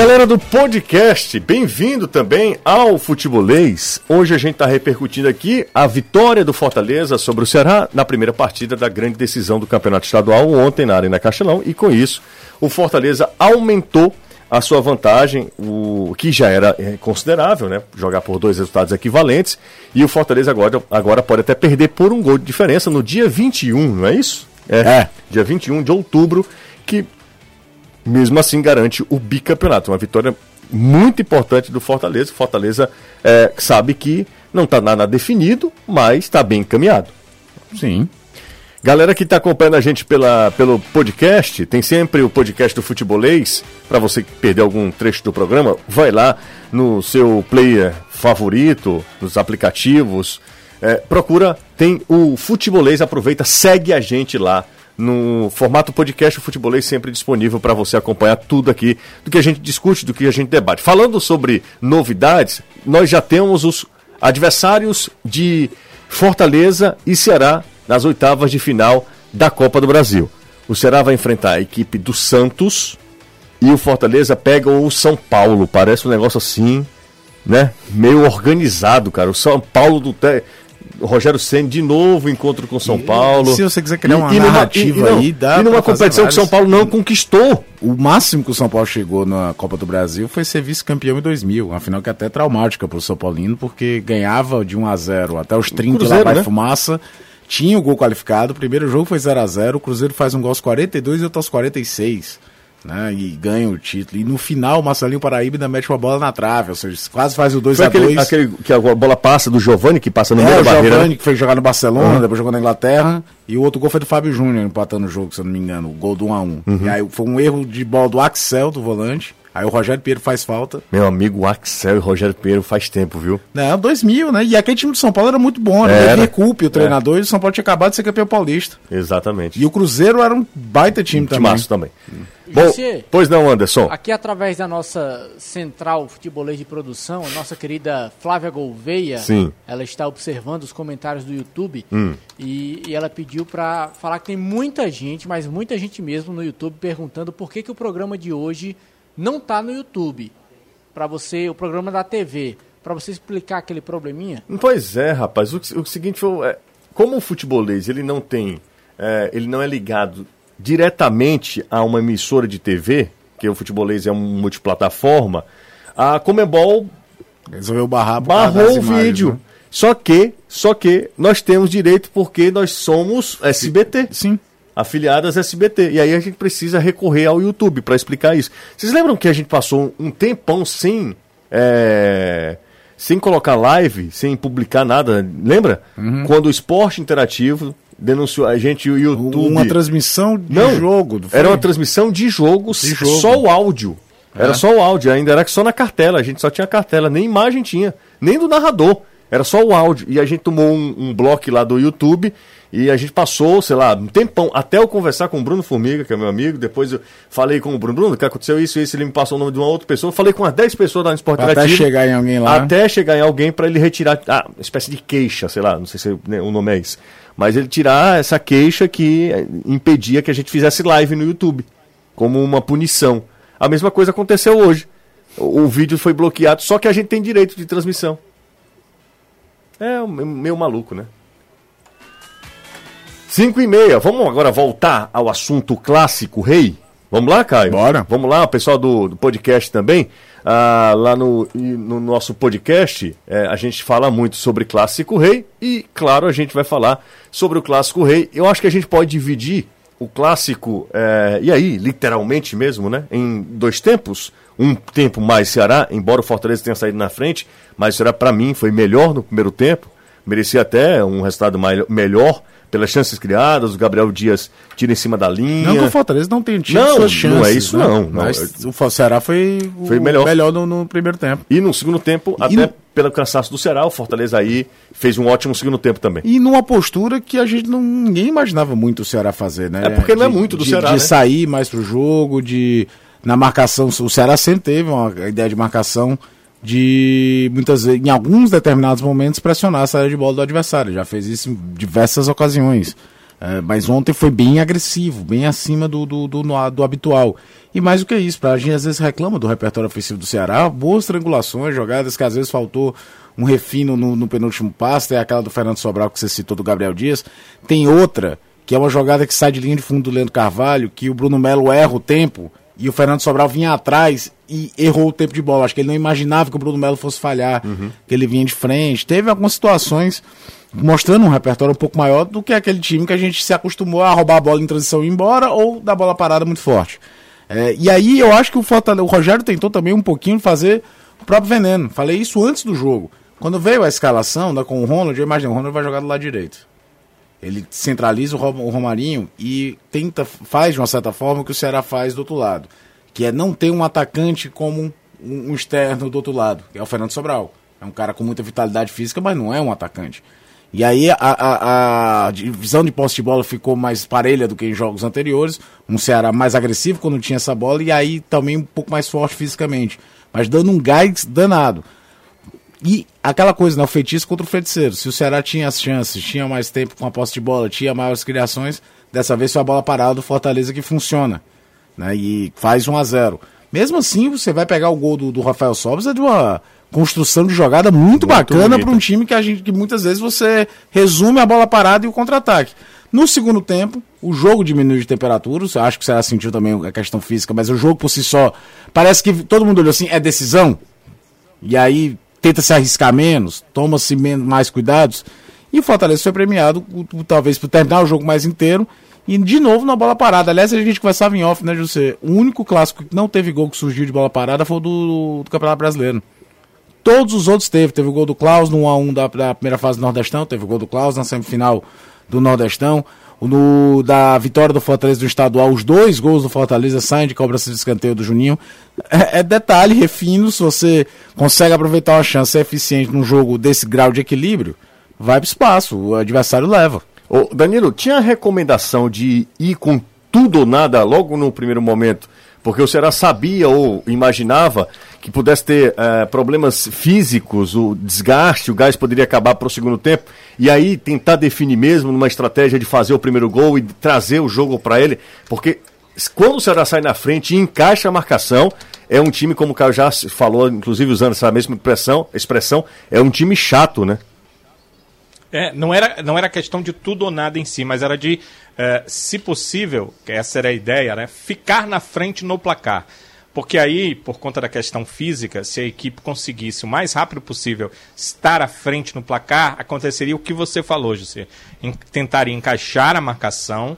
Galera do podcast, bem-vindo também ao Futebolês. Hoje a gente está repercutindo aqui a vitória do Fortaleza sobre o Ceará na primeira partida da grande decisão do Campeonato Estadual ontem na Arena Castelão e com isso o Fortaleza aumentou a sua vantagem, o que já era é, considerável, né? Jogar por dois resultados equivalentes. E o Fortaleza agora, agora pode até perder por um gol de diferença no dia 21, não é isso? É. é. Dia 21 de outubro, que mesmo assim garante o bicampeonato. Uma vitória muito importante do Fortaleza. Fortaleza é, sabe que não está nada definido, mas está bem encaminhado. Sim. Galera que está acompanhando a gente pela, pelo podcast, tem sempre o podcast do Futebolês. Para você que perdeu algum trecho do programa, vai lá no seu player favorito, nos aplicativos. É, procura, tem o Futebolês, aproveita, segue a gente lá no formato podcast o Futebolês sempre disponível para você acompanhar tudo aqui do que a gente discute, do que a gente debate. Falando sobre novidades, nós já temos os adversários de Fortaleza e Ceará nas oitavas de final da Copa do Brasil. O Ceará vai enfrentar a equipe do Santos e o Fortaleza pega o São Paulo. Parece um negócio assim, né? Meio organizado, cara. O São Paulo do. O Rogério Senna de novo encontro com São Paulo. Se você quiser criar uma e, narrativa e, e, aí, dá E numa competição que o São Paulo não conquistou. O máximo que o São Paulo chegou na Copa do Brasil foi ser vice-campeão em 2000. Afinal, que é até traumática para o São Paulino, porque ganhava de 1 a 0 até os 30 Cruzeiro, lá vai né? fumaça tinha o gol qualificado. O primeiro jogo foi 0 a 0 O Cruzeiro faz um gol aos 42 e outro aos 46. Né, e ganha o título. E no final, o Marcelinho Paraíba ainda mete uma bola na trave, ou seja, quase faz o 2x2. Aquele, aquele, que a bola passa do Giovani, que passa no é, meio da barreira. O Giovani, que foi jogar no Barcelona, uhum. depois jogou na Inglaterra. E o outro gol foi do Fábio Júnior, empatando o jogo, se eu não me engano, o gol do 1x1. Uhum. E aí foi um erro de bola do Axel, do volante. Aí o Rogério Pinheiro faz falta. Meu amigo Axel e o Rogério Pinheiro faz tempo, viu? Não, 2000, né? E aquele time do São Paulo era muito bom, né? Ele culpe o treinador é. e o São Paulo tinha acabado de ser campeão paulista. Exatamente. E o Cruzeiro era um baita time um também. também. Hum. Bom, pois não, Anderson. Aqui através da nossa central futebolês de produção, a nossa querida Flávia Gouveia, Sim. ela está observando os comentários do YouTube hum. e, e, ela pediu para falar que tem muita gente, mas muita gente mesmo no YouTube perguntando por que, que o programa de hoje não está no YouTube. Para você, o programa da TV, para você explicar aquele probleminha? Pois é, rapaz. O, o seguinte foi, é, como o futebolês ele não tem, é, ele não é ligado diretamente a uma emissora de TV, que o futebolês é um multiplataforma, a Comebol resolveu barrar barrou o vídeo. Né? Só que, só que nós temos direito porque nós somos SBT. Sim afiliadas SBT. E aí a gente precisa recorrer ao YouTube para explicar isso. Vocês lembram que a gente passou um tempão sem. É, sem colocar live, sem publicar nada, lembra? Uhum. Quando o esporte interativo denunciou a gente o YouTube. Uma transmissão de Não, jogo. Era uma transmissão de jogo, de jogo. só o áudio. É. Era só o áudio, ainda era só na cartela, a gente só tinha cartela, nem imagem tinha, nem do narrador. Era só o áudio. E a gente tomou um, um bloco lá do YouTube e a gente passou, sei lá, um tempão, até eu conversar com o Bruno Formiga, que é meu amigo. Depois eu falei com o Bruno, Bruno, que aconteceu isso, isso, ele me passou o nome de uma outra pessoa. falei com umas 10 pessoas da Esporte Até chegar em alguém lá. Até chegar em alguém para ele retirar, ah, uma espécie de queixa, sei lá, não sei se né, o nome é esse. Mas ele tirar essa queixa que impedia que a gente fizesse live no YouTube, como uma punição. A mesma coisa aconteceu hoje. O, o vídeo foi bloqueado, só que a gente tem direito de transmissão. É meio maluco, né? 5 e meia. Vamos agora voltar ao assunto clássico rei? Vamos lá, Caio? Bora. Vamos lá, o pessoal do, do podcast também. Ah, lá no, no nosso podcast, é, a gente fala muito sobre Clássico Rei e, claro, a gente vai falar sobre o Clássico Rei. Eu acho que a gente pode dividir o Clássico, é, e aí, literalmente mesmo, né, em dois tempos. Um tempo mais Ceará, embora o Fortaleza tenha saído na frente, mas será para mim foi melhor no primeiro tempo. Merecia até um resultado mais, melhor pelas chances criadas, o Gabriel Dias tira em cima da linha. Não que o Fortaleza não tenha tido não, suas chances. Não é isso, né? não, não. Mas o Ceará foi, foi o melhor, melhor no, no, primeiro tempo. E no segundo tempo, e até no... pelo cansaço do Ceará, o Fortaleza aí fez um ótimo segundo tempo também. E numa postura que a gente não ninguém imaginava muito o Ceará fazer, né? É porque não é muito do de, Ceará. De né? sair mais pro jogo, de. Na marcação, o Ceará sempre teve uma ideia de marcação de muitas vezes, em alguns determinados momentos, pressionar a saída de bola do adversário. Já fez isso em diversas ocasiões. É, mas ontem foi bem agressivo, bem acima do, do, do, do, habitual. E mais do que isso, a gente às vezes reclama do repertório ofensivo do Ceará, boas triangulações, jogadas que às vezes faltou um refino no, no penúltimo passo, tem aquela do Fernando Sobral que você citou do Gabriel Dias. Tem outra, que é uma jogada que sai de linha de fundo do Leandro Carvalho, que o Bruno Melo erra o tempo, e o Fernando Sobral vinha atrás e errou o tempo de bola. Acho que ele não imaginava que o Bruno Melo fosse falhar, uhum. que ele vinha de frente. Teve algumas situações mostrando um repertório um pouco maior do que aquele time que a gente se acostumou a roubar a bola em transição e ir embora ou dar bola parada muito forte. É, e aí eu acho que o, Fortaleza, o Rogério tentou também um pouquinho fazer o próprio veneno. Falei isso antes do jogo. Quando veio a escalação da, com o Ronald, eu imaginei, o Ronald vai jogar do lado direito. Ele centraliza o Romarinho e tenta, faz de uma certa forma o que o Ceará faz do outro lado. Que é não ter um atacante como um, um externo do outro lado, que é o Fernando Sobral. É um cara com muita vitalidade física, mas não é um atacante. E aí a, a, a, divisão de posse de bola ficou mais parelha do que em jogos anteriores. Um Ceará mais agressivo quando tinha essa bola e aí também um pouco mais forte fisicamente. Mas dando um gás danado. E aquela coisa, né? O feitiço contra o feiticeiro. Se o Ceará tinha as chances, tinha mais tempo com a posse de bola, tinha maiores criações, dessa vez foi a bola parada do Fortaleza que funciona. Né? E faz 1 a 0 Mesmo assim, você vai pegar o gol do, do Rafael Sobres, é de uma construção de jogada muito, muito bacana para um time que a gente que muitas vezes você resume a bola parada e o contra-ataque. No segundo tempo, o jogo diminuiu de temperatura. Acho que você sentiu também a questão física, mas o jogo por si só parece que todo mundo olhou assim, é decisão. E aí tenta se arriscar menos, toma-se mais cuidados. E o Fortaleza foi premiado, talvez, por terminar o jogo mais inteiro. E de novo na bola parada. Aliás, a gente conversava em off, né, José? O único clássico que não teve gol que surgiu de bola parada foi o do, do Campeonato Brasileiro. Todos os outros teve. Teve o gol do Klaus no 1x1 da, da, primeira fase do Nordestão, teve o gol do Klaus na semifinal do Nordestão. No, da vitória do Fortaleza do estadual, os dois gols do Fortaleza saem de cobrança de escanteio do Juninho. É, é, detalhe, refino, se você consegue aproveitar uma chance eficiente num jogo desse grau de equilíbrio, vai para espaço, o adversário leva. Ô, Danilo, tinha a recomendação de ir com tudo ou nada logo no primeiro momento porque o Ceará sabia ou imaginava que pudesse ter uh, problemas físicos, o desgaste, o gás poderia acabar para o segundo tempo, e aí tentar definir mesmo numa estratégia de fazer o primeiro gol e trazer o jogo para ele, porque quando o Ceará sai na frente e encaixa a marcação, é um time, como o Caio já falou, inclusive usando essa mesma expressão, expressão é um time chato, né? É, não era, não era questão de tudo ou nada em si, mas era de, é, se possível, que essa era a ideia, né, ficar na frente no placar. Porque aí, por conta da questão física, se a equipe conseguisse o mais rápido possível estar à frente no placar, aconteceria o que você falou, José. Tentaria encaixar a marcação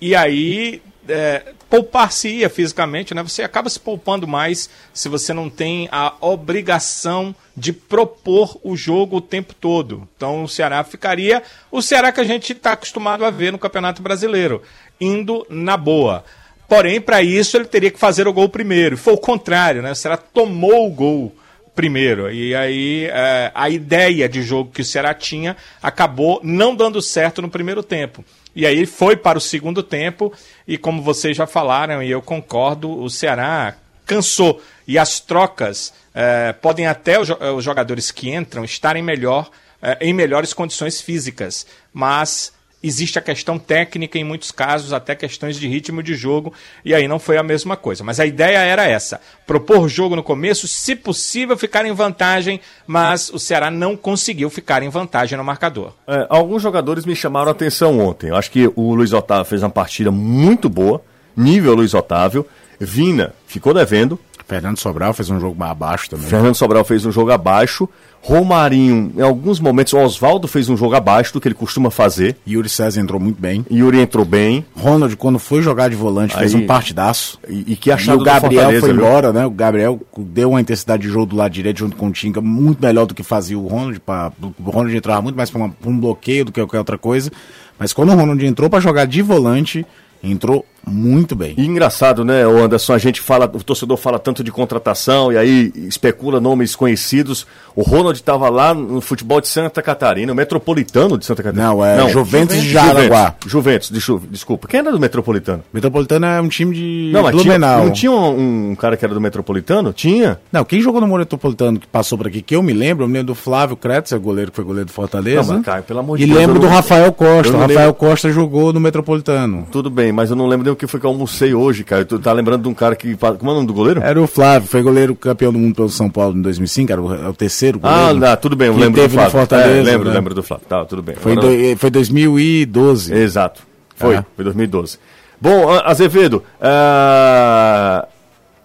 e aí é, poupar-se-ia fisicamente, né? Você acaba se poupando mais se você não tem a obrigação de propor o jogo o tempo todo. Então o Ceará ficaria o Ceará que a gente está acostumado a ver no Campeonato Brasileiro, indo na boa. Porém, para isso ele teria que fazer o gol primeiro. Foi o contrário, né? O Ceará tomou o gol primeiro. E aí é, a ideia de jogo que o Ceará tinha acabou não dando certo no primeiro tempo. E aí foi para o segundo tempo, e como vocês já falaram, e eu concordo, o Ceará cansou. E as trocas é, podem até os jogadores que entram estarem melhor, é, em melhores condições físicas. Mas existe a questão técnica em muitos casos, até questões de ritmo de jogo, e aí não foi a mesma coisa. Mas a ideia era essa: propor jogo no começo, se possível, ficar em vantagem, mas o Ceará não conseguiu ficar em vantagem no marcador. É, alguns jogadores me chamaram a atenção ontem. Eu acho que o Luiz Otávio fez uma partida muito boa, nível Luiz Otávio. Vina ficou devendo, Fernando Sobral fez um jogo abaixo também. Fernando Sobral fez um jogo abaixo. Romarinho, em alguns momentos, Oswaldo fez um jogo abaixo do que ele costuma fazer. Yuri César entrou muito bem. Yuri entrou bem. Ronald, quando foi jogar de volante, Aí, fez um partidaço. E, e que achado e o Gabriel foi embora, né? O Gabriel deu uma intensidade de jogo do lado direito junto com o Tinga, muito melhor do que fazia o Ronald. Pra, o Ronald entrava muito mais para um bloqueio do que qualquer outra coisa. Mas quando o Ronald entrou para jogar de volante, entrou muito bem. E engraçado, né, Anderson? A gente fala, o torcedor fala tanto de contratação e aí especula nomes conhecidos. O Ronald estava lá no futebol de Santa Catarina, o Metropolitano de Santa Catarina. Não, é Não, Juventus de Jaraguá. Juventus, Juventus, desculpa. Quem era do Metropolitano? Metropolitano é um time de não, mas Blumenau. Tinha, não tinha um, um, cara que era do Metropolitano? Tinha. Não, quem jogou no Metropolitano que passou por aqui, que eu me lembro, eu me lembro do Flávio Kretzer, goleiro que foi goleiro do Fortaleza. Não, mas, cara, pelo amor de e Deus. E lembro do Rafael Costa. O Rafael lembro... Costa jogou no Metropolitano. Tudo bem, mas eu não lembro o que foi que eu almocei hoje, cara. Tu tá lembrando de um cara que. Como é o nome do goleiro? Era o Flávio, foi goleiro campeão do mundo pelo São Paulo em 2005, era o, é o terceiro goleiro. Ah, tudo bem, eu lembro do Flávio. Fortaleza, é, lembro, né? lembro do Flávio. Tá, tudo bem. Foi, do, foi 2012. Exato. Foi, é. foi 2012. Bom, Azevedo, uh,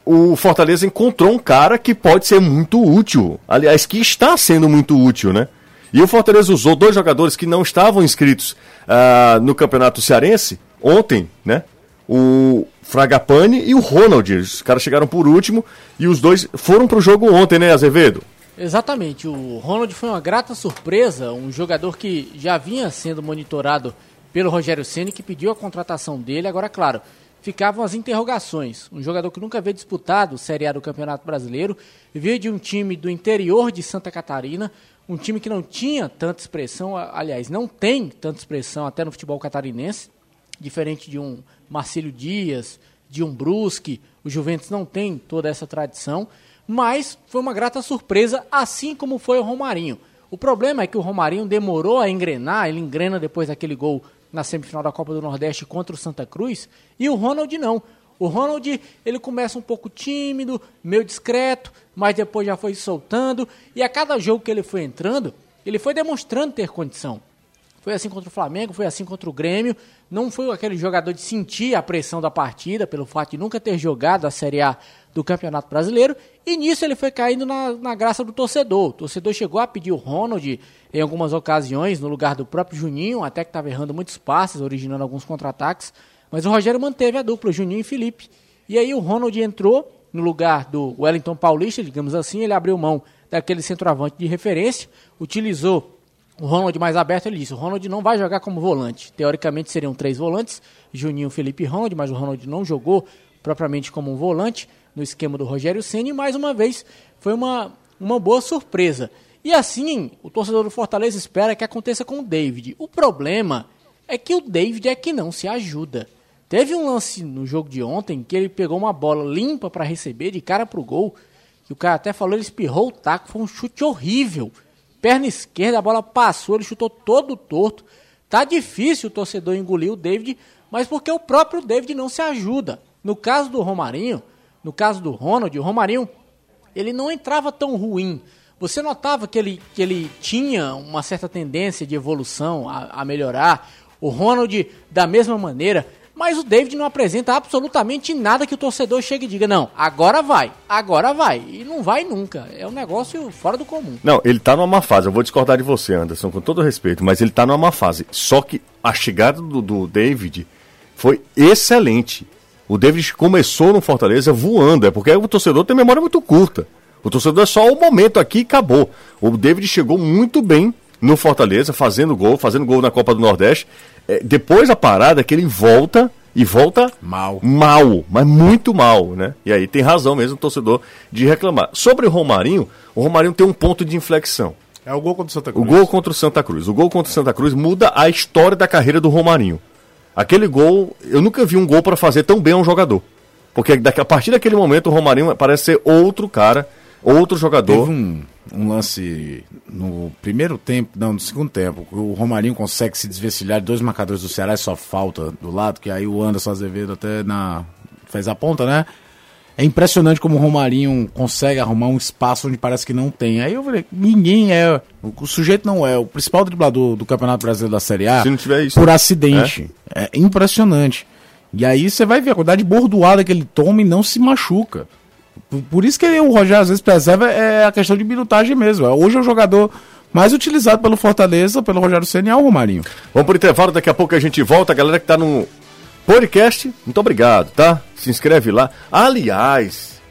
o Fortaleza encontrou um cara que pode ser muito útil. Aliás, que está sendo muito útil, né? E o Fortaleza usou dois jogadores que não estavam inscritos uh, no Campeonato Cearense ontem, né? O Fragapane e o Ronald. Os caras chegaram por último e os dois foram para o jogo ontem, né, Azevedo? Exatamente. O Ronald foi uma grata surpresa, um jogador que já vinha sendo monitorado pelo Rogério Ceni que pediu a contratação dele. Agora, claro, ficavam as interrogações. Um jogador que nunca havia disputado Série A do Campeonato Brasileiro, veio de um time do interior de Santa Catarina, um time que não tinha tanta expressão, aliás, não tem tanta expressão até no futebol catarinense, diferente de um Marcílio Dias, de um Brusque, o Juventus não tem toda essa tradição, mas foi uma grata surpresa, assim como foi o Romarinho. O problema é que o Romarinho demorou a engrenar, ele engrena depois daquele gol na semifinal da Copa do Nordeste contra o Santa Cruz, e o Ronald não. O Ronald, ele começa um pouco tímido, meio discreto, mas depois já foi soltando, e a cada jogo que ele foi entrando, ele foi demonstrando ter condição. Foi assim contra o Flamengo, foi assim contra o Grêmio. Não foi aquele jogador de sentir a pressão da partida, pelo fato de nunca ter jogado a Série A do Campeonato Brasileiro. E nisso ele foi caindo na, na graça do torcedor. O torcedor chegou a pedir o Ronald em algumas ocasiões, no lugar do próprio Juninho, até que estava errando muitos passes, originando alguns contra-ataques. Mas o Rogério manteve a dupla, Juninho e Felipe. E aí o Ronald entrou no lugar do Wellington Paulista, digamos assim, ele abriu mão daquele centroavante de referência, utilizou o Ronald mais aberto, ele disse, o Ronald não vai jogar como volante. Teoricamente seriam três volantes, Juninho, Felipe e Ronald, mas o Ronald não jogou propriamente como um volante no esquema do Rogério Ceni. mais uma vez foi uma, uma boa surpresa. E assim, o torcedor do Fortaleza espera que aconteça com o David. O problema é que o David é que não se ajuda. Teve um lance no jogo de ontem que ele pegou uma bola limpa para receber de cara pro gol. Que o cara até falou, ele espirrou o taco, foi um chute horrível. Perna esquerda, a bola passou, ele chutou todo torto. Tá difícil o torcedor engolir o David, mas porque o próprio David não se ajuda. No caso do Romarinho, no caso do Ronald, o Romarinho, ele não entrava tão ruim. Você notava que ele, que ele tinha uma certa tendência de evolução a, a melhorar. O Ronald, da mesma maneira, mas o David não apresenta absolutamente nada que o torcedor chegue e diga, não, agora vai, agora vai. E não vai nunca. É um negócio fora do comum. Não, ele tá numa má fase. Eu vou discordar de você, Anderson, com todo respeito, mas ele tá numa má fase. Só que a chegada do, do David foi excelente. O David começou no Fortaleza voando, é porque o torcedor tem memória muito curta. O torcedor é só o momento aqui e acabou. O David chegou muito bem no Fortaleza, fazendo gol, fazendo gol na Copa do Nordeste. É, depois a parada é que ele volta e volta mal. Mal, mas muito mal, né? E aí tem razão mesmo o torcedor de reclamar. Sobre o Romarinho, o Romarinho tem um ponto de inflexão. É o gol contra o Santa Cruz. O gol contra o Santa Cruz. O gol contra o Santa Cruz muda a história da carreira do Romarinho. Aquele gol, eu nunca vi um gol para fazer tão bem a um jogador. Porque a partir daquele momento o Romarinho parece ser outro cara Outro jogador. Teve um, um lance no primeiro tempo, não, no segundo tempo, o Romarinho consegue se desvencilhar de dois marcadores do Ceará e só falta do lado, que aí o Anderson Azevedo até na fez a ponta, né? É impressionante como o Romarinho consegue arrumar um espaço onde parece que não tem. Aí eu falei, ninguém é. O sujeito não é. O principal driblador do Campeonato Brasileiro da Série A. Se não tiver isso. Por acidente. É, é impressionante. E aí você vai ver a quantidade de bordoada que ele toma e não se machuca. Por isso que o Rogério às vezes preserva é a questão de minutagem mesmo. Hoje é o jogador mais utilizado pelo Fortaleza, pelo Rogério Senna é o Romarinho. Vamos por intervalo, daqui a pouco a gente volta. A galera que tá no podcast, muito obrigado, tá? Se inscreve lá. Aliás,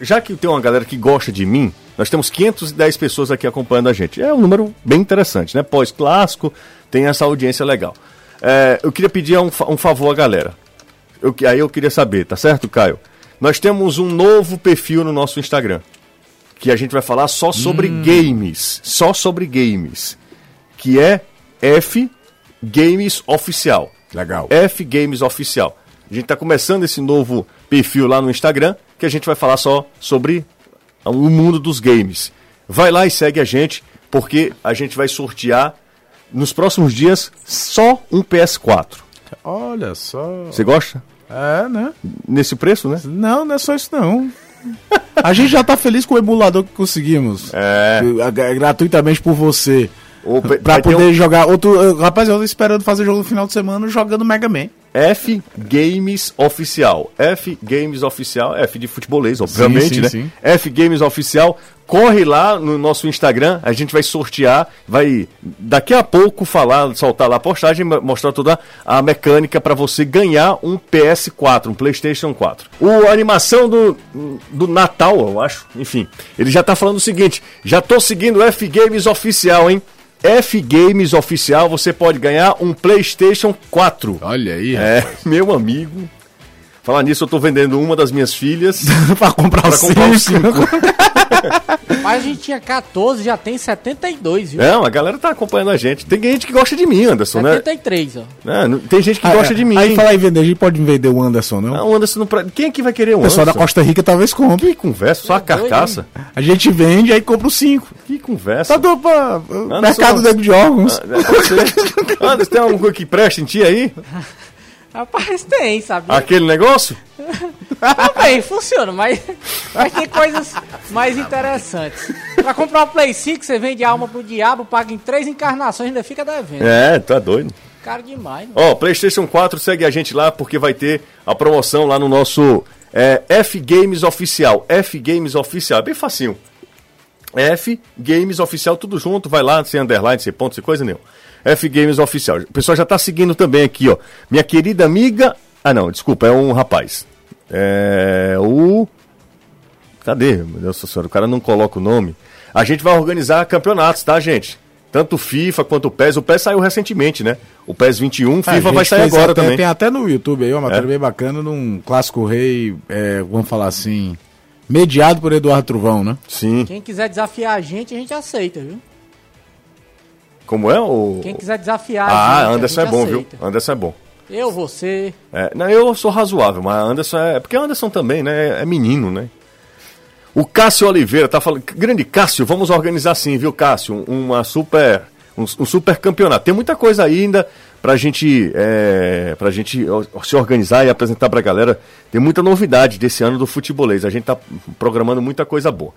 já que tem uma galera que gosta de mim, nós temos 510 pessoas aqui acompanhando a gente. É um número bem interessante, né? Pós-clássico, tem essa audiência legal. É, eu queria pedir um, um favor à galera. eu, aí eu queria saber, tá certo, Caio? Nós temos um novo perfil no nosso Instagram. Que a gente vai falar só sobre hum. games. Só sobre games. Que é F Games Oficial. Legal. F Games Oficial. A gente está começando esse novo perfil lá no Instagram, que a gente vai falar só sobre o mundo dos games. Vai lá e segue a gente, porque a gente vai sortear nos próximos dias só um PS4. Olha só. Você gosta? É, né? Nesse preço, né? Não, não é só isso não. A gente já tá feliz com o emulador que conseguimos. É. Gratuitamente por você. pra poder um... jogar outro. Rapaz, eu tô esperando fazer jogo no final de semana jogando Mega Man. F Games Oficial. F Games Oficial. F de futebolês, obviamente, sim, sim, né? Sim. F Games Oficial. Corre lá no nosso Instagram, a gente vai sortear, vai daqui a pouco falar, soltar lá a postagem, mostrar toda a mecânica para você ganhar um PS4, um PlayStation 4. O a animação do, do Natal, eu acho, enfim, ele já tá falando o seguinte: já tô seguindo o F Games Oficial, hein? F Games Oficial, você pode ganhar um PlayStation 4. Olha aí, É, rapaz. meu amigo. Falar nisso, eu tô vendendo uma das minhas filhas para comprar, pra comprar os 5. Mas a gente tinha 14, já tem 72, viu? Não, a galera tá acompanhando a gente. Tem gente que gosta de mim, Anderson, 73, né? 73, ó. tem gente que ah, gosta é. de mim. Aí fala aí vender, a gente pode vender o Anderson, não? Não, o Anderson não. Quem é que vai querer o Anderson? O pessoal da Costa Rica talvez compre. Que conversa, só a carcaça. a gente vende aí compra os 5. Que conversa. Tá do pra, mercado não... de órgãos. Ah, Anderson, tem alguma coisa que presta em ti aí? Rapaz, tem, sabe? Aquele negócio? Também, funciona, mas, mas tem coisas mais interessantes. Pra comprar o Play 5, você vende alma pro diabo, paga em três encarnações e ainda fica devendo. É, tá doido. Caro demais. Ó, oh, PlayStation 4, segue a gente lá porque vai ter a promoção lá no nosso é, F Games Oficial. F Games Oficial, é bem facinho. F Games Oficial, tudo junto, vai lá, sem underline, sem ponto, sem coisa nenhuma. F Games Oficial. O pessoal já está seguindo também aqui, ó. Minha querida amiga. Ah, não, desculpa, é um rapaz. É. O. Cadê? Meu Deus do céu, o cara não coloca o nome. A gente vai organizar campeonatos, tá, gente? Tanto o FIFA quanto o PES. O PES saiu recentemente, né? O PES 21, FIFA vai sair agora até, também. Tem até no YouTube aí uma matéria é? bem bacana num clássico rei, é, vamos falar assim, mediado por Eduardo Truvão, né? Sim. Quem quiser desafiar a gente, a gente aceita, viu? Como é o. Quem quiser desafiar. Ah, gente, Anderson é bom, aceita. viu? Anderson é bom. Eu, você. É, não, eu sou razoável, mas Anderson é. Porque Anderson também, né? É menino, né? O Cássio Oliveira tá falando. Grande Cássio, vamos organizar sim, viu, Cássio? Uma super. Um, um super campeonato. Tem muita coisa ainda pra gente, é, pra gente se organizar e apresentar pra galera. Tem muita novidade desse ano do futebolês. A gente tá programando muita coisa boa.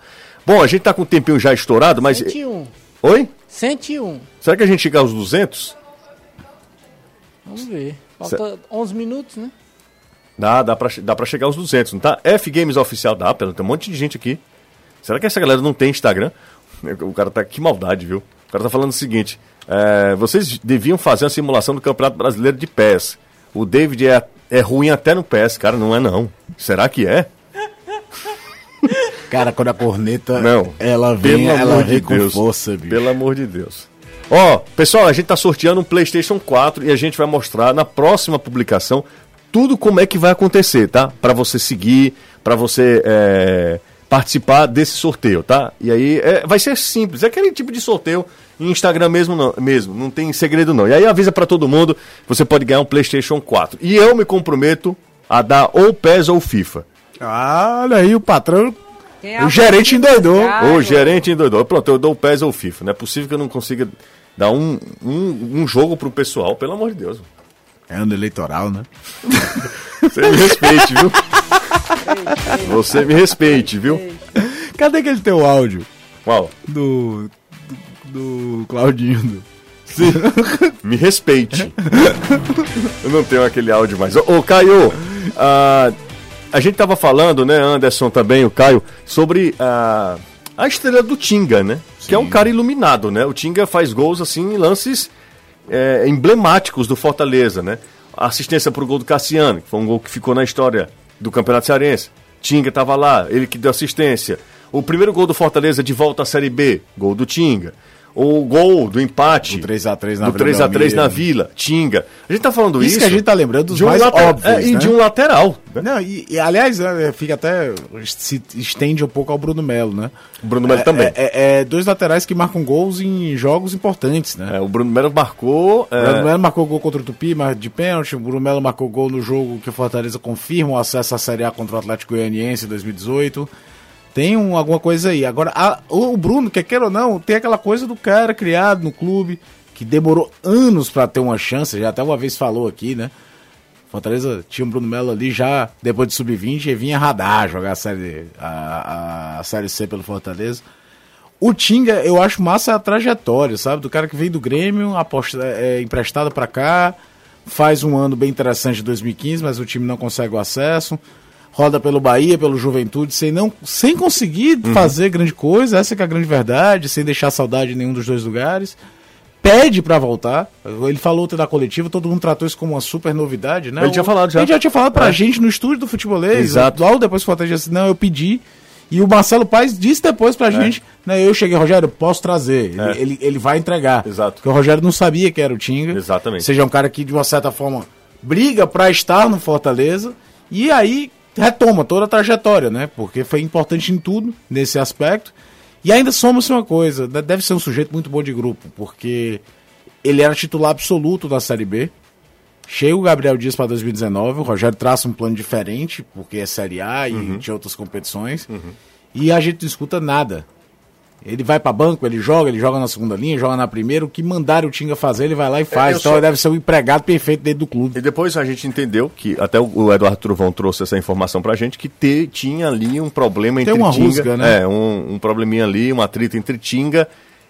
Bom, a gente tá com o tempinho já estourado, mas. 21. Oi? 101. Será que a gente chega aos 200? Vamos ver. Falta Cê... 11 minutos, né? Dá, dá pra, dá pra chegar aos 200, não tá? F Games Oficial dá, pelo tem um monte de gente aqui. Será que essa galera não tem Instagram? O cara tá. Que maldade, viu? O cara tá falando o seguinte: é, vocês deviam fazer uma simulação do Campeonato Brasileiro de PES. O David é, é ruim até no PES, cara, não é não. Será que é? Cara, quando a corneta não, ela vem, ela vem de com Deus, força, bicho. Pelo amor de Deus. Ó, oh, pessoal, a gente tá sorteando um PlayStation 4 e a gente vai mostrar na próxima publicação tudo como é que vai acontecer, tá? Para você seguir, para você é, participar desse sorteio, tá? E aí é, vai ser simples, é aquele tipo de sorteio em Instagram mesmo não, mesmo, não tem segredo não. E aí avisa para todo mundo, você pode ganhar um PlayStation 4. E eu me comprometo a dar ou PES ou FIFA. Ah, olha aí o patrão o gerente endoidou. O gerente endoidou. Pronto, eu dou o PES ou o FIFA. Não é possível que eu não consiga dar um, um, um jogo pro pessoal, pelo amor de Deus. É ano eleitoral, né? Você me respeite, viu? Você me respeite, viu? Cadê aquele teu áudio? Qual? Do. Do, do Claudinho. Sim. me respeite. Eu não tenho aquele áudio mais. Ô, ô Caio, uh, a gente tava falando, né, Anderson também, o Caio, sobre a, a estrela do Tinga, né? Sim. Que é um cara iluminado, né? O Tinga faz gols assim em lances é, emblemáticos do Fortaleza, né? A assistência pro gol do Cassiano, que foi um gol que ficou na história do Campeonato Cearense. Tinga tava lá, ele que deu assistência. O primeiro gol do Fortaleza de volta à Série B, gol do Tinga. O gol do empate. Do 3x3 na do 3x3 na Vila, Tinga. A gente tá falando isso. Isso que a gente tá lembrando dos de um mais lateral, óbvios, é, E né? de um lateral. Não, e, e, aliás, é, fica até. se estende um pouco ao Bruno Melo, né? O Bruno Melo É, também. É, é- é dois laterais que marcam gols em jogos importantes, né? É, o Bruno Melo marcou. O Bruno É, Melo marcou gol contra o Tupi, mas de pênalti. O Bruno Melo marcou gol no jogo que o Fortaleza confirma o acesso à Série A contra o Atlético Goianiense em 2018. Tem um, alguma coisa aí. Agora, a- o Bruno, quer queira ou não, tem aquela coisa do cara criado no clube, que demorou anos pra ter uma chance, já até uma vez falou aqui, né? Fortaleza tinha o Bruno Melo ali já, depois de sub-20, e vinha radar jogar a série, a, a série C pelo Fortaleza. O Tinga, eu acho massa a trajetória, sabe? Do cara que veio do Grêmio, aposta, é, emprestado pra cá, faz um ano bem interessante de 2015, mas o time não consegue o acesso. Roda pelo Bahia, pelo Juventude, sem, não, sem conseguir fazer grande coisa, essa que é a grande verdade, sem deixar saudade em nenhum dos dois lugares. Pede pra voltar. Ele falou ontem da coletiva, todo mundo tratou isso como uma super novidade, né? Ele tinha falado já. Ele já tinha falado pra É. gente no estúdio do futebolês. Exato. Logo depois que o Fortaleza disse, não, eu pedi. E o Marcelo Paes disse depois pra gente, né, eu cheguei, Rogério, posso trazer. Ele, É. ele, ele vai entregar. Exato. Porque o Rogério não sabia que era o Tinga. Exatamente. Seja um cara que, de uma certa forma, briga pra estar no Fortaleza. E aí retoma toda a trajetória, né? Porque foi importante em tudo nesse aspecto. E ainda soma-se uma coisa, de- deve ser um sujeito muito bom de grupo, porque ele era titular absoluto da Série B. Chega o Gabriel Dias para 2019, o Rogério traça um plano diferente, porque é Série A e Uhum. de outras competições. E a gente não escuta nada. Ele vai para banco, ele joga, ele joga na segunda linha, joga na primeira. O que mandaram o Tinga fazer, ele vai lá e faz. eu então só- ele deve ser o empregado perfeito dentro do clube. E depois a gente entendeu que, até o- Eduardo Truvão trouxe essa informação pra gente, que te- tinha ali um problema entre Tem uma Tinga. rusga, né? É, um, um probleminha ali, um atrito entre Tinga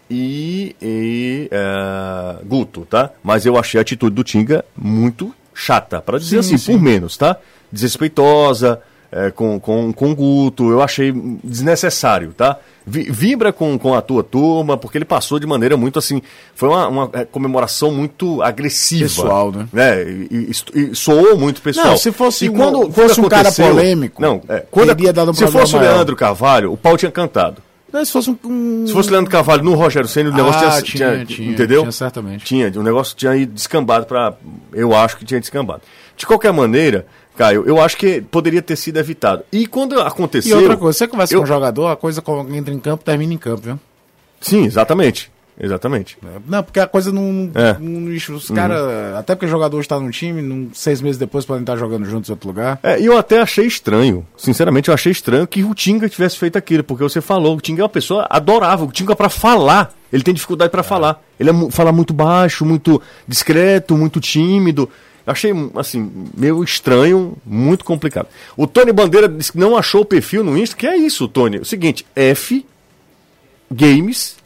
e, e é, Guto, tá? Mas eu achei a atitude do Tinga muito chata, pra dizer Sim, assim, sim. por menos, tá? Desrespeitosa, é, com, com, com o Guto, eu achei desnecessário, tá? Vi- Vibra com, com a tua turma, porque ele passou de maneira muito assim. Foi uma, uma, é, comemoração muito agressiva. Pessoal, né? né? E, e- e soou muito pessoal. Não, se fosse e um- quando, fosse quando um cara polêmico, não, é, quando, um se fosse o. Leandro Carvalho, o pau tinha cantado. Não, se fosse um. um- Se fosse o Leandro Carvalho no Rogério Senna, o negócio Ah, tinha, tinha, tinha, entendeu? tinha, certamente. Tinha, o negócio tinha ido descambado para, eu acho que tinha descambado. De qualquer maneira, Caio, eu acho que poderia ter sido evitado. E quando E aconteceu, outra coisa, você conversa eu- com um jogador, a coisa quando entra em campo termina em campo, viu? sim, exatamente, exatamente. Não, porque a coisa não. É. Uhum. não os caras. Até porque o jogador está num time, num, seis meses depois podem estar jogando juntos em outro lugar. É, e eu até achei estranho, sinceramente, eu achei estranho que o Tinga tivesse feito aquilo, porque você falou, o Tinga é uma pessoa adorável, o Tinga para falar, ele tem dificuldade para falar. Ele é, fala muito baixo, muito discreto, muito tímido. Achei, assim, meio estranho, muito complicado. O Tony Bandeira disse que não achou o perfil no Insta, que é isso, Tony. O seguinte, F Games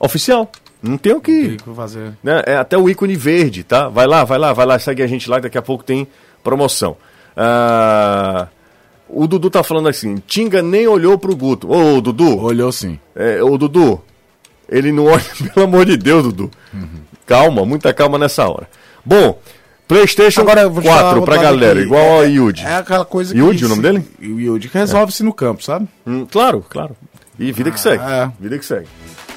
Oficial. Não tem o que Tem fazer. né? É até o ícone verde, tá? Vai lá, vai lá, vai lá, segue a gente lá, daqui a pouco tem promoção. Ah, o Dudu tá falando assim, Tinga nem olhou pro Guto. Ô, Dudu, Olhou sim. é, ô, Dudu, ele não olha, pelo amor de Deus, Dudu. Calma, muita calma nessa hora. Bom, PlayStation Agora eu vou te falar 4 outro pra galera, aqui. igual ao É- Yudi. É aquela coisa Yudi, que. o nome dele? Yudi, que resolve-se no campo, sabe? Hum, claro, claro. E vida que segue. é. Vida que segue.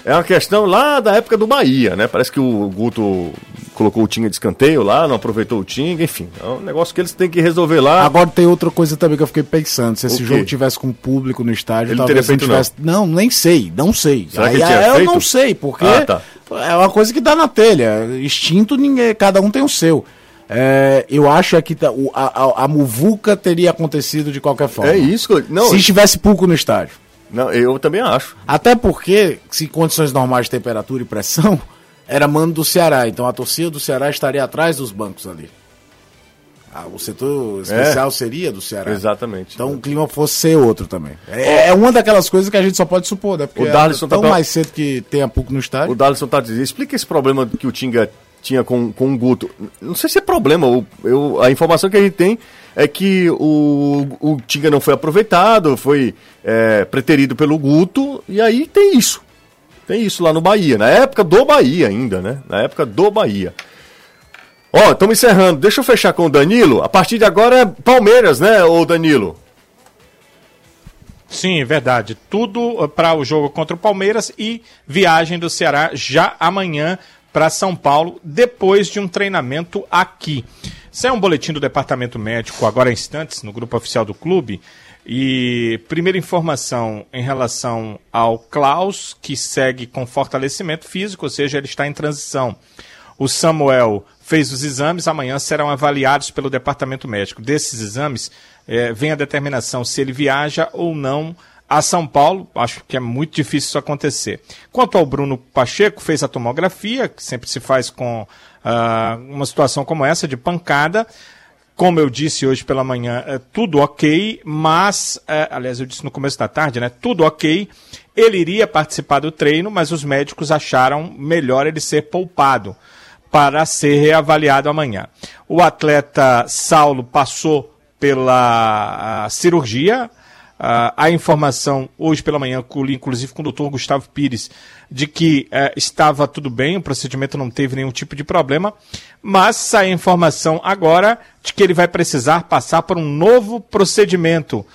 É uma questão lá da época do Bahia, né? Parece que o Guto colocou o Tinga de escanteio lá, não aproveitou o Tinga, enfim. É um negócio que eles têm que resolver lá. Agora tem outra coisa também que eu fiquei pensando. Se esse jogo tivesse com público no estádio, Ele talvez teria feito, não tivesse. Não. nem sei, não sei. Será que Aí, ele tinha é, eu feito? não sei, porque Ah, tá. é uma coisa que dá na telha. Instinto, ninguém, cada um tem o seu. É, eu acho é que tá- a, a, a muvuca teria acontecido de qualquer forma. É isso. eu- Não, Se tivesse público no estádio. não, eu também acho. Até porque, se condições normais de temperatura e pressão, era mando do Ceará. Então a torcida do Ceará estaria atrás dos bancos ali. Ah, o setor especial seria do Ceará. Exatamente. Então o clima fosse ser outro também. É, é uma daquelas coisas que a gente só pode supor, né? Porque O Darlison é tão tá- mais cedo que tenha pouco no estádio. O Dalisson tá dizendo, explica esse problema que o Tinga tinha com, com o Guto. Não sei se é problema, o- eu, a informação que a gente tem é que o, o Tinga não foi aproveitado, foi é, preterido pelo Guto, e aí tem isso. Tem isso lá no Bahia, na época do Bahia ainda, né? Na época do Bahia. Ó, estamos encerrando. Deixa eu fechar com o Danilo. A partir de agora é Palmeiras, né, ô Danilo? Sim, verdade. Tudo uh, para o jogo contra o Palmeiras e viagem do Ceará já amanhã para São Paulo, depois de um treinamento aqui. Isso é um boletim do Departamento Médico, agora instantes, no grupo oficial do clube. E primeira informação em relação ao Klaus, que segue com fortalecimento físico, ou seja, ele está em transição. O Samuel fez os exames, amanhã serão avaliados pelo departamento médico. Desses exames, é, vem a determinação se ele viaja ou não a São Paulo. Acho que é muito difícil isso acontecer. Quanto ao Bruno Pacheco, fez a tomografia, que sempre se faz com uh, uma situação como essa, de pancada. Como eu disse hoje pela manhã, é tudo ok, mas, é, aliás, eu disse no começo da tarde, né? Tudo ok. Ele iria participar do treino, mas os médicos acharam melhor ele ser poupado para ser reavaliado amanhã. O atleta Saulo passou pela cirurgia. Uh, a informação hoje pela manhã, inclusive com o doutor Gustavo Pires, de que uh, estava tudo bem, o procedimento não teve nenhum tipo de problema, mas sai a informação agora de que ele vai precisar passar por um novo procedimento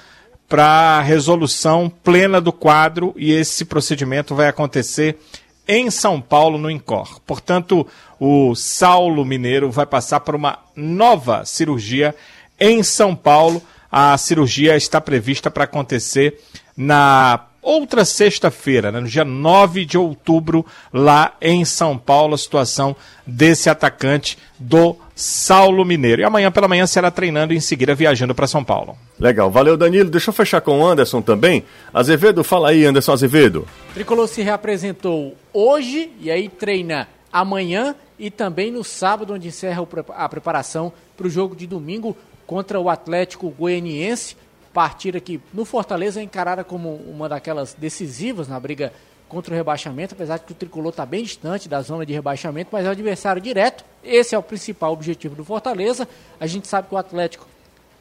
para resolução plena do quadro e esse procedimento vai acontecer em São Paulo, no INCOR. Portanto, o Saulo Mineiro vai passar por uma nova cirurgia em São Paulo. A cirurgia está prevista para acontecer na outra sexta-feira, né, no dia 9 de outubro, lá em São Paulo, a situação desse atacante do Saulo Mineiro. E amanhã pela manhã será treinando e em seguida viajando para São Paulo. Legal, valeu Danilo. Deixa eu fechar com o Anderson também. Azevedo, fala aí, Anderson Azevedo. Tricolor se reapresentou hoje e aí treina amanhã e também no sábado, onde encerra a preparação para o jogo de domingo contra o Atlético Goianiense. Partida que no Fortaleza é encarada como uma daquelas decisivas na briga contra o rebaixamento, apesar de que o tricolor está bem distante da zona de rebaixamento, mas é o adversário direto. Esse é o principal objetivo do Fortaleza. A gente sabe que o Atlético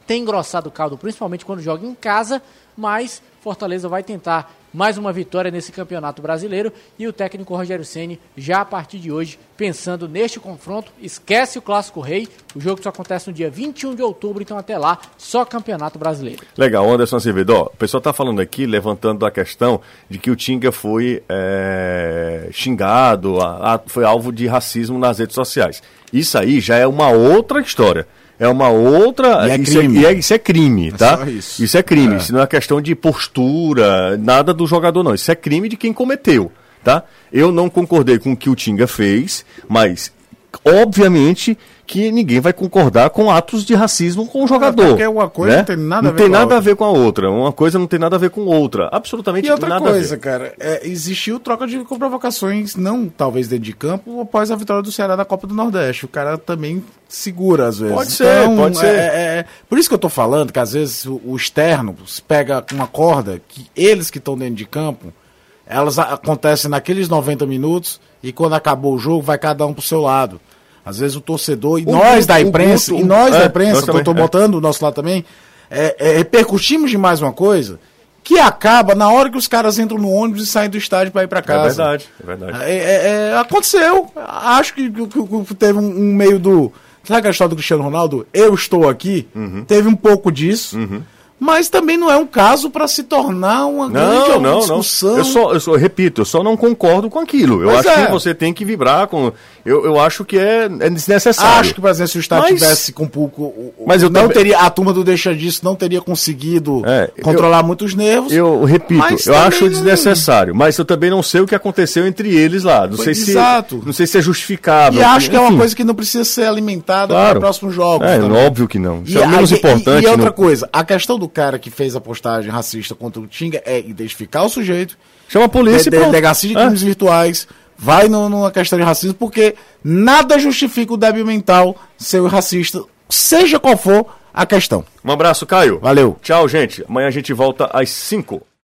tem engrossado o caldo, principalmente quando joga em casa, mas Fortaleza vai tentar mais uma vitória nesse Campeonato Brasileiro e o técnico Rogério Ceni já a partir de hoje pensando neste confronto, esquece o Clássico Rei, o jogo só acontece no dia 21 de outubro, então até lá só Campeonato Brasileiro. Legal, Anderson ó, o pessoal está falando aqui, levantando a questão de que o Tinga foi é, xingado, a, a, foi alvo de racismo nas redes sociais. Isso aí já é uma outra história é uma outra. E é isso, crime. É, é, isso é crime, é tá? Isso. isso. é crime. É. Isso não é questão de postura, nada do jogador, não. Isso é crime de quem cometeu, tá? Eu não concordei com o que o Tinga fez, mas obviamente que ninguém vai concordar com atos de racismo com o jogador. Porque uma coisa né? não tem nada não a ver, tem com, nada a, ver com a outra. Uma coisa não tem nada a ver com outra. Absolutamente e outra nada coisa, cara, é, existiu troca de provocações, não talvez dentro de campo, após a vitória do Ceará da Copa do Nordeste. O cara também segura às vezes. Pode ser, então, pode ser. É, é, é, por isso que eu tô falando que às vezes o, o externo pega uma corda que eles que estão dentro de campo, elas acontecem naqueles 90 minutos e quando acabou o jogo vai cada um pro seu lado. Às vezes o torcedor, e o nós da imprensa, e nós é, da imprensa, eu estou botando o nosso lado também, é, é, repercutimos de mais uma coisa que acaba na hora que os caras entram no ônibus e saem do estádio para ir para é casa. É verdade, é verdade. É, é, é aconteceu. Acho que, que, que teve um, um, meio do. Sabe a história do Cristiano Ronaldo? Eu estou aqui. Uhum. Teve um pouco disso. Uhum mas também não é um caso para se tornar uma não, grande não, discussão. Não. Eu só, eu só repito, eu só não concordo com aquilo. Eu acho é. que você tem que vibrar com. Eu, eu acho que é, é desnecessário. Acho que, por exemplo, se o Estado mas... tivesse com um pouco. Mas eu não também... teria. A turma do Deixa disso não teria conseguido é, controlar eu, muitos nervos. Eu repito, eu acho desnecessário. Mas eu também não sei o que aconteceu entre eles lá. Não sei Exato. se. Não sei se é justificável. E acho que é uma coisa que não precisa ser alimentada claro. para próximos jogos. É, também. óbvio que não. Isso e, é o menos e, importante. E, e outra no... coisa, a questão do cara que fez a postagem racista contra o Tinga é identificar o sujeito, chama a polícia, de, delegacia de crimes é. virtuais, vai no, numa questão de racismo, porque nada justifica o débil mental ser racista, seja qual for a questão. Um abraço, Caio. Valeu. Tchau, gente. Amanhã a gente volta às 5.